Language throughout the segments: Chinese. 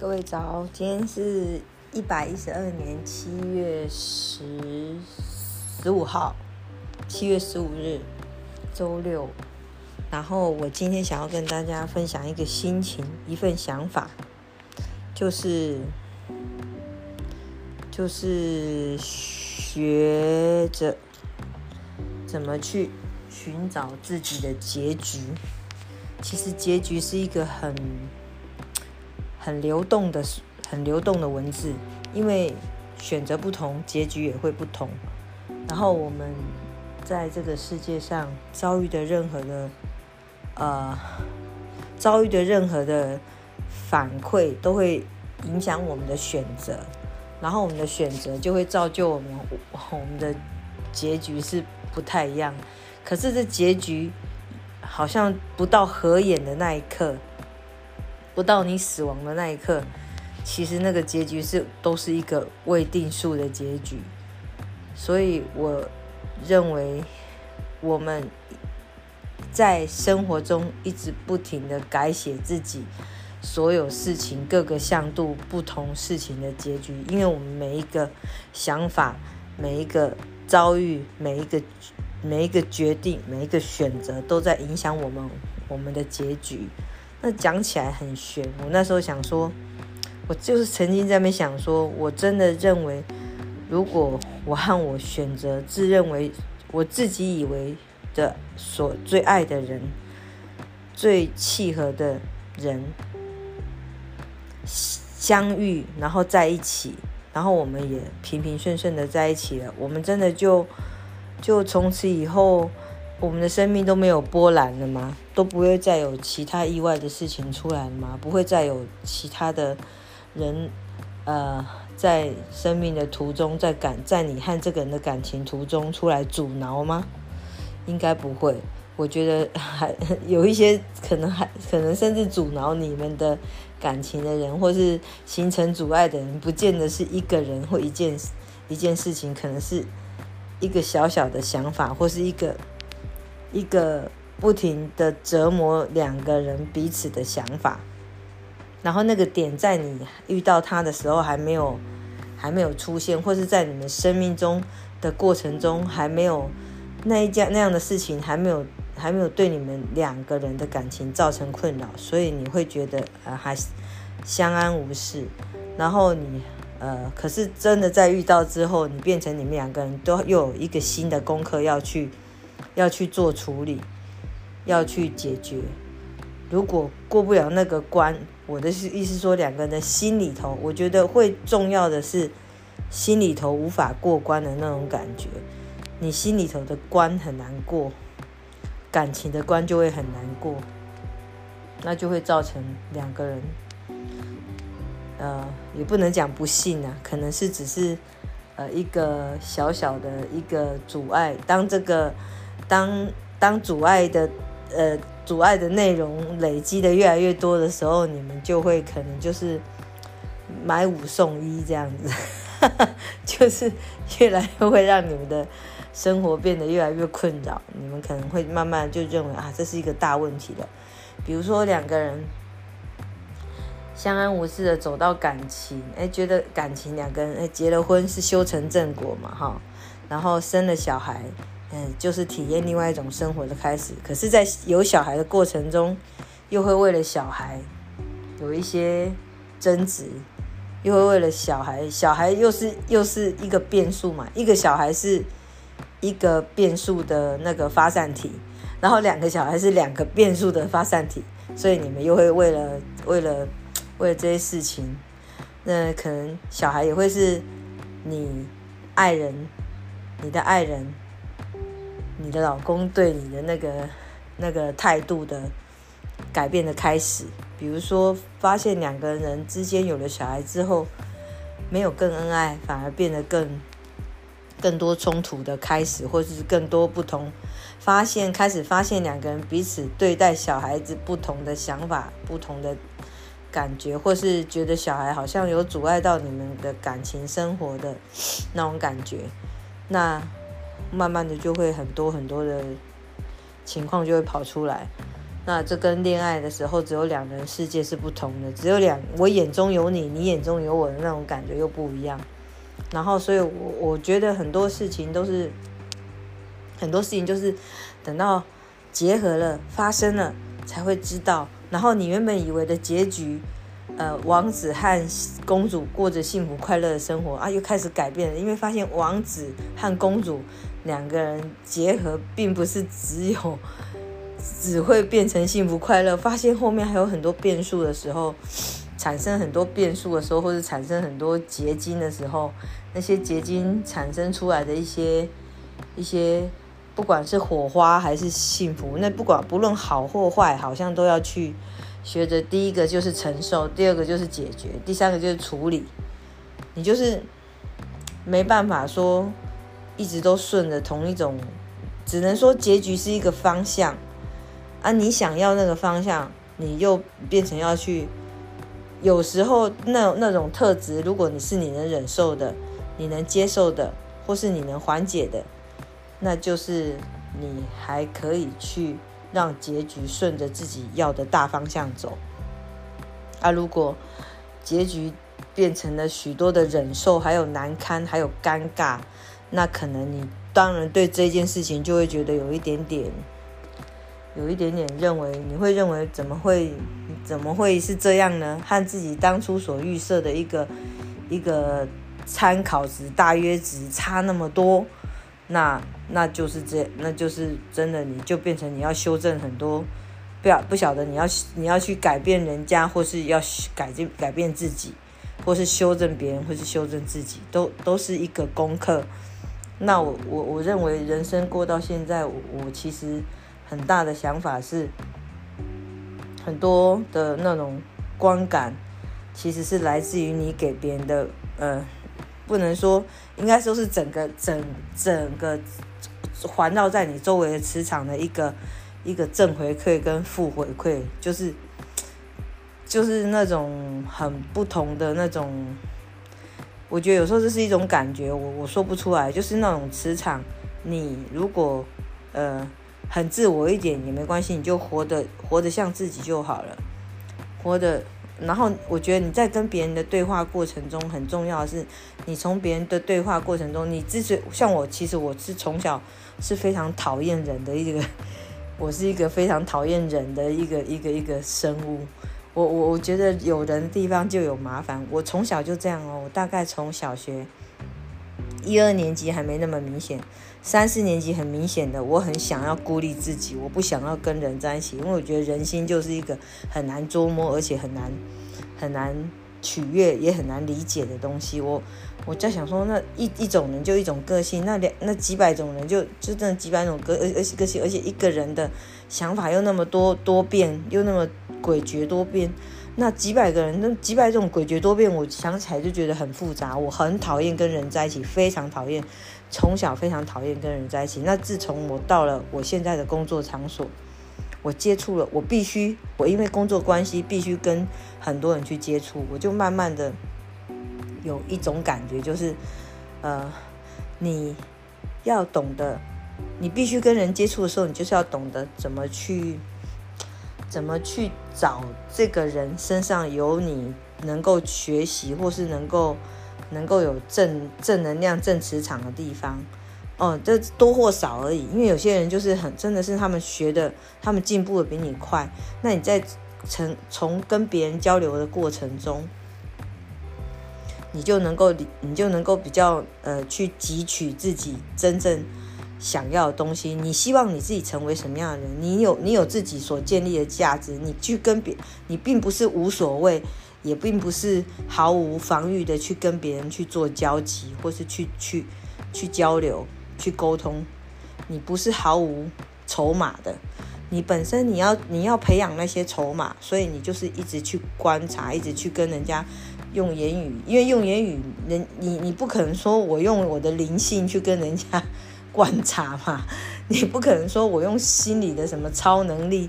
各位早，今天是一百一十二年七月十十五号，七月十五日，周六。然后我今天想要跟大家分享一个心情，一份想法，就是就是学着怎么去寻找自己的结局。其实结局是一个很。很流动的、很流动的文字，因为选择不同，结局也会不同。然后我们在这个世界上遭遇的任何的呃遭遇的任何的反馈，都会影响我们的选择。然后我们的选择就会造就我们我们的结局是不太一样。可是这结局好像不到合眼的那一刻。不到你死亡的那一刻，其实那个结局是都是一个未定数的结局。所以我认为，我们在生活中一直不停的改写自己所有事情各个向度不同事情的结局，因为我们每一个想法、每一个遭遇、每一个每一个决定、每一个选择，都在影响我们我们的结局。那讲起来很玄，我那时候想说，我就是曾经在那边想说，我真的认为，如果我和我选择自认为我自己以为的所最爱的人，最契合的人相遇，然后在一起，然后我们也平平顺顺的在一起了，我们真的就就从此以后。我们的生命都没有波澜了吗？都不会再有其他意外的事情出来了吗？不会再有其他的人，呃，在生命的途中，在感在你和这个人的感情途中出来阻挠吗？应该不会。我觉得还 有一些可能，还可能甚至阻挠你们的感情的人，或是形成阻碍的人，不见得是一个人或一件一件事情，可能是一个小小的想法，或是一个。一个不停的折磨两个人彼此的想法，然后那个点在你遇到他的时候还没有还没有出现，或是在你们生命中的过程中还没有那一件那样的事情还没有还没有对你们两个人的感情造成困扰，所以你会觉得呃还相安无事。然后你呃可是真的在遇到之后，你变成你们两个人都又有一个新的功课要去。要去做处理，要去解决。如果过不了那个关，我的是意思说，两个人的心里头，我觉得会重要的是心里头无法过关的那种感觉。你心里头的关很难过，感情的关就会很难过，那就会造成两个人，呃，也不能讲不幸啊，可能是只是呃一个小小的一个阻碍。当这个。当当阻碍的呃阻碍的内容累积的越来越多的时候，你们就会可能就是买五送一这样子，就是越来越会让你们的生活变得越来越困扰。你们可能会慢慢就认为啊，这是一个大问题了。比如说两个人相安无事的走到感情，哎，觉得感情两个人哎结了婚是修成正果嘛哈，然后生了小孩。嗯，就是体验另外一种生活的开始。可是，在有小孩的过程中，又会为了小孩有一些争执，又会为了小孩，小孩又是又是一个变数嘛。一个小孩是一个变数的那个发散体，然后两个小孩是两个变数的发散体，所以你们又会为了为了为了这些事情，那可能小孩也会是你爱人，你的爱人。你的老公对你的那个那个态度的改变的开始，比如说发现两个人之间有了小孩之后，没有更恩爱，反而变得更更多冲突的开始，或是更多不同，发现开始发现两个人彼此对待小孩子不同的想法、不同的感觉，或是觉得小孩好像有阻碍到你们的感情生活的那种感觉，那。慢慢的就会很多很多的情况就会跑出来，那这跟恋爱的时候只有两人世界是不同的，只有两我眼中有你，你眼中有我的那种感觉又不一样。然后，所以我我觉得很多事情都是很多事情就是等到结合了发生了才会知道。然后你原本以为的结局，呃，王子和公主过着幸福快乐的生活啊，又开始改变了，因为发现王子和公主两个人结合，并不是只有 只会变成幸福快乐，发现后面还有很多变数的时候，产生很多变数的时候，或者产生很多结晶的时候，那些结晶产生出来的一些一些。不管是火花还是幸福，那不管不论好或坏，好像都要去学着。第一个就是承受，第二个就是解决，第三个就是处理。你就是没办法说一直都顺着同一种，只能说结局是一个方向啊。你想要那个方向，你又变成要去。有时候那那种特质，如果你是你能忍受的，你能接受的，或是你能缓解的。那就是你还可以去让结局顺着自己要的大方向走。啊，如果结局变成了许多的忍受，还有难堪，还有尴尬，那可能你当然对这件事情就会觉得有一点点，有一点点认为你会认为怎么会怎么会是这样呢？和自己当初所预设的一个一个参考值大约值差那么多。那那就是这，那就是真的，你就变成你要修正很多，不要不晓得你要你要去改变人家，或是要改进改变自己，或是修正别人，或是修正自己，都都是一个功课。那我我我认为人生过到现在，我其实很大的想法是，很多的那种观感，其实是来自于你给别人的，呃。不能说，应该说是整个整整个环绕在你周围的磁场的一个一个正回馈跟负回馈，就是就是那种很不同的那种。我觉得有时候这是一种感觉，我我说不出来，就是那种磁场。你如果呃很自我一点也没关系，你就活得活得像自己就好了，活得。然后我觉得你在跟别人的对话过程中，很重要的是，你从别人的对话过程中，你之所像我，其实我是从小是非常讨厌人的一个，我是一个非常讨厌人的一个一个一个生物。我我我觉得有人的地方就有麻烦，我从小就这样哦。我大概从小学一二年级还没那么明显。三四年级很明显的，我很想要孤立自己，我不想要跟人在一起，因为我觉得人心就是一个很难捉摸，而且很难很难取悦，也很难理解的东西。我我在想说，那一一种人就一种个性，那两那几百种人就就这几百种个而且个性，而且一个人的想法又那么多多变，又那么诡谲多变。那几百个人，那几百种诡谲多变，我想起来就觉得很复杂。我很讨厌跟人在一起，非常讨厌，从小非常讨厌跟人在一起。那自从我到了我现在的工作场所，我接触了，我必须，我因为工作关系必须跟很多人去接触，我就慢慢的有一种感觉，就是，呃，你要懂得，你必须跟人接触的时候，你就是要懂得怎么去。怎么去找这个人身上有你能够学习，或是能够能够有正正能量、正磁场的地方？哦，这多或少而已。因为有些人就是很真的是他们学的，他们进步的比你快。那你在从从跟别人交流的过程中，你就能够你就能够比较呃去汲取自己真正。想要的东西，你希望你自己成为什么样的人？你有你有自己所建立的价值，你去跟别，你并不是无所谓，也并不是毫无防御的去跟别人去做交集，或是去去去交流、去沟通。你不是毫无筹码的，你本身你要你要培养那些筹码，所以你就是一直去观察，一直去跟人家用言语，因为用言语，人你你不可能说我用我的灵性去跟人家。观察嘛，你不可能说我用心理的什么超能力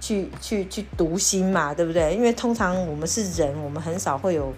去去去读心嘛，对不对？因为通常我们是人，我们很少会有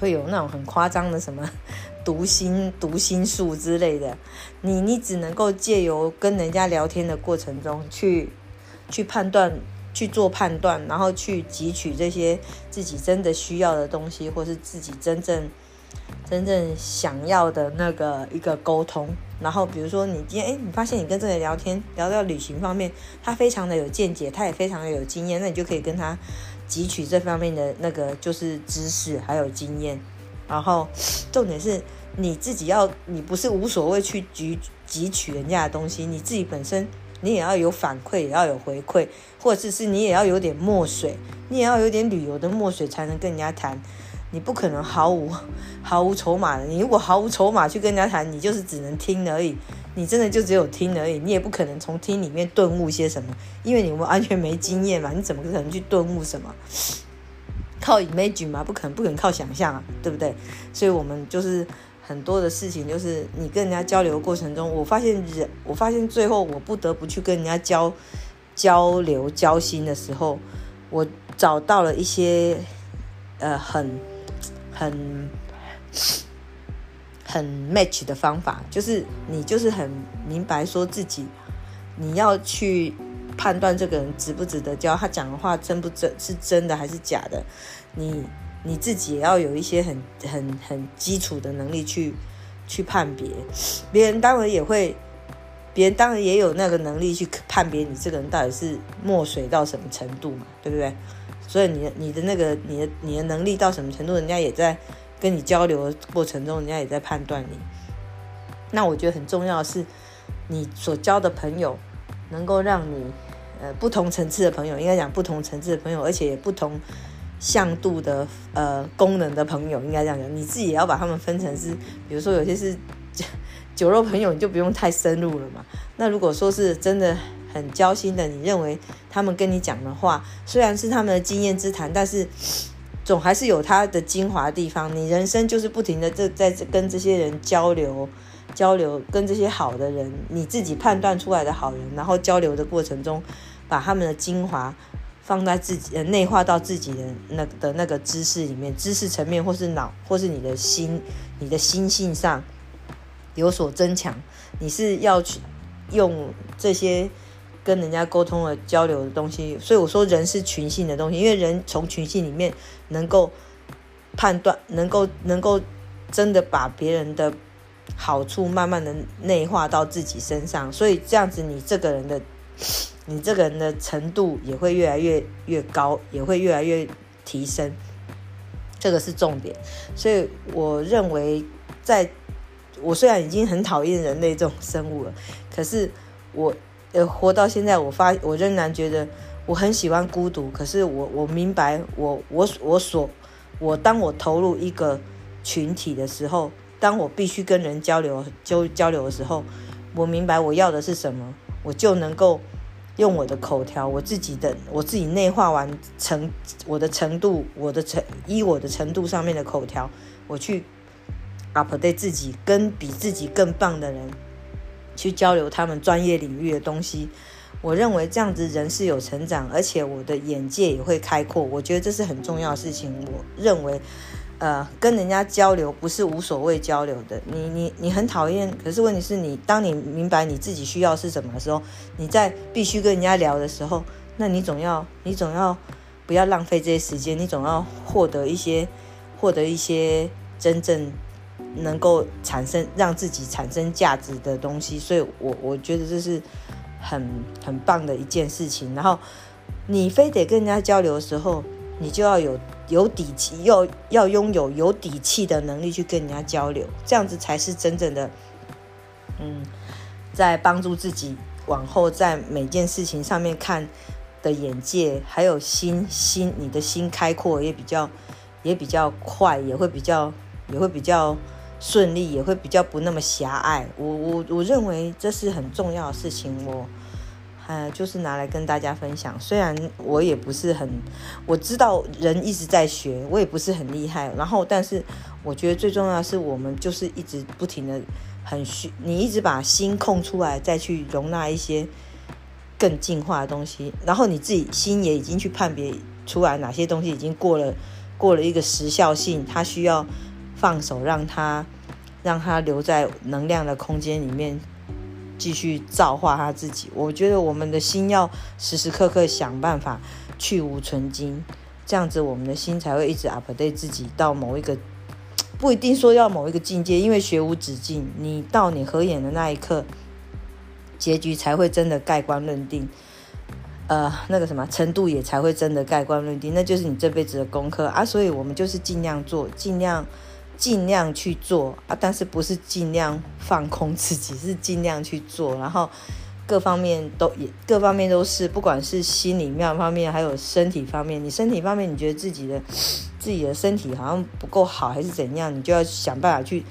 会有那种很夸张的什么 读心读心术之类的。你你只能够借由跟人家聊天的过程中去去判断。去做判断，然后去汲取这些自己真的需要的东西，或是自己真正真正想要的那个一个沟通。然后，比如说你今天哎，你发现你跟这个人聊天聊到旅行方面，他非常的有见解，他也非常的有经验，那你就可以跟他汲取这方面的那个就是知识还有经验。然后重点是你自己要，你不是无所谓去汲汲取人家的东西，你自己本身。你也要有反馈，也要有回馈，或者是你也要有点墨水，你也要有点旅游的墨水，才能跟人家谈。你不可能毫无毫无筹码的。你如果毫无筹码去跟人家谈，你就是只能听而已。你真的就只有听而已，你也不可能从听里面顿悟些什么，因为你们完全没经验嘛。你怎么可能去顿悟什么？靠 imagine 嘛？不可能，不可能靠想象啊，对不对？所以我们就是。很多的事情就是你跟人家交流过程中，我发现人，我发现最后我不得不去跟人家交交流交心的时候，我找到了一些呃很很很 match 的方法，就是你就是很明白说自己你要去判断这个人值不值得交，他讲的话真不真是真的还是假的，你。你自己也要有一些很很很基础的能力去去判别，别人当然也会，别人当然也有那个能力去判别你这个人到底是墨水到什么程度嘛，对不对？所以你的你的那个你的你的能力到什么程度，人家也在跟你交流过程中，人家也在判断你。那我觉得很重要的是，你所交的朋友能够让你呃不同层次的朋友，应该讲不同层次的朋友，而且也不同。向度的呃功能的朋友应该这样讲，你自己也要把他们分成是，比如说有些是酒肉朋友，你就不用太深入了嘛。那如果说是真的很交心的，你认为他们跟你讲的话，虽然是他们的经验之谈，但是总还是有他的精华地方。你人生就是不停的这在跟这些人交流交流，跟这些好的人，你自己判断出来的好人，然后交流的过程中，把他们的精华。放在自己呃内化到自己的那的那个知识里面，知识层面或是脑或是你的心，你的心性上有所增强。你是要去用这些跟人家沟通的交流的东西，所以我说人是群性的东西，因为人从群性里面能够判断，能够能够真的把别人的好处慢慢的内化到自己身上，所以这样子你这个人的。你这个人的程度也会越来越越高，也会越来越提升，这个是重点。所以我认为，在我虽然已经很讨厌人类这种生物了，可是我呃活到现在，我发我仍然觉得我很喜欢孤独。可是我我明白，我我我所我当我投入一个群体的时候，当我必须跟人交流交交流的时候，我明白我要的是什么，我就能够。用我的口条，我自己的我自己内化完程我的程度，我的程依我的程度上面的口条，我去 update 自己，跟比自己更棒的人去交流他们专业领域的东西。我认为这样子人是有成长，而且我的眼界也会开阔。我觉得这是很重要的事情。我认为。呃，跟人家交流不是无所谓交流的。你你你很讨厌，可是问题是你，当你明白你自己需要是什么的时候，你在必须跟人家聊的时候，那你总要你总要不要浪费这些时间，你总要获得一些获得一些真正能够产生让自己产生价值的东西。所以，我我觉得这是很很棒的一件事情。然后，你非得跟人家交流的时候，你就要有。有底气，要要拥有有底气的能力去跟人家交流，这样子才是真正的，嗯，在帮助自己往后在每件事情上面看的眼界，还有心心，你的心开阔也比较也比较快，也会比较也会比较顺利，也会比较不那么狭隘。我我我认为这是很重要的事情，我。呃，就是拿来跟大家分享。虽然我也不是很，我知道人一直在学，我也不是很厉害。然后，但是我觉得最重要的是，我们就是一直不停的很需，你一直把心空出来，再去容纳一些更进化的东西。然后你自己心也已经去判别出来哪些东西已经过了过了一个时效性，它需要放手，让它让它留在能量的空间里面。继续造化他自己。我觉得我们的心要时时刻刻想办法去无存精，这样子我们的心才会一直 update 自己到某一个。不一定说要某一个境界，因为学无止境。你到你合眼的那一刻，结局才会真的盖棺论定。呃，那个什么程度也才会真的盖棺论定，那就是你这辈子的功课啊。所以我们就是尽量做，尽量尽量去做啊。但是不是尽量放空自己，是尽量去做，然后。各方面都也各方面都是，不管是心理面方面，还有身体方面。你身体方面，你觉得自己的 自己的身体好像不够好，还是怎样？你就要想办法去，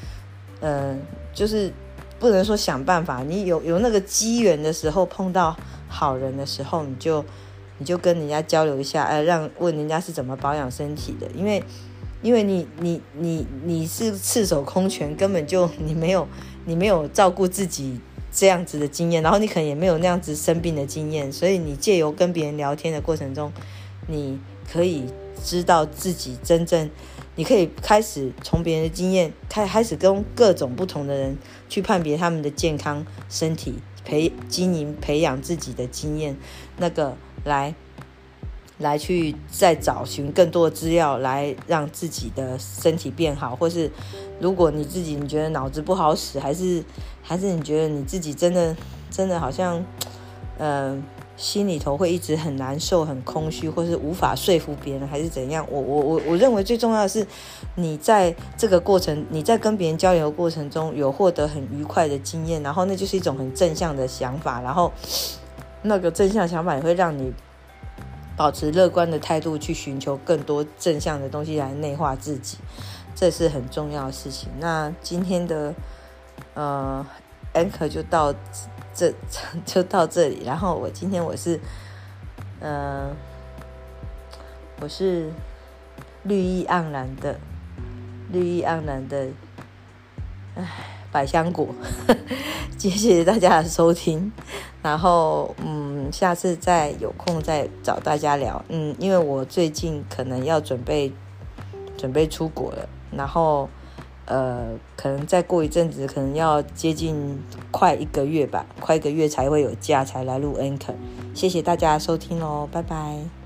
呃，就是不能说想办法。你有有那个机缘的时候，碰到好人的时候，你就你就跟人家交流一下，哎，让问人家是怎么保养身体的。因为因为你你你你是赤手空拳，根本就你没有你没有照顾自己。这样子的经验，然后你可能也没有那样子生病的经验，所以你借由跟别人聊天的过程中，你可以知道自己真正，你可以开始从别人的经验开开始跟各种不同的人去判别他们的健康身体培经营培养自己的经验，那个来。来去再找寻更多的资料，来让自己的身体变好，或是如果你自己你觉得脑子不好使，还是还是你觉得你自己真的真的好像，嗯，心里头会一直很难受、很空虚，或是无法说服别人，还是怎样？我我我我认为最重要的是，你在这个过程，你在跟别人交流的过程中有获得很愉快的经验，然后那就是一种很正向的想法，然后那个正向想法也会让你。保持乐观的态度去寻求更多正向的东西来内化自己，这是很重要的事情。那今天的呃 anchor 就到这就到这里。然后我今天我是呃我是绿意盎然的绿意盎然的唉百香果，谢谢大家的收听。然后，嗯，下次再有空再找大家聊，嗯，因为我最近可能要准备准备出国了，然后，呃，可能再过一阵子，可能要接近快一个月吧，快一个月才会有假才来录 Anchor。谢谢大家收听喽，拜拜。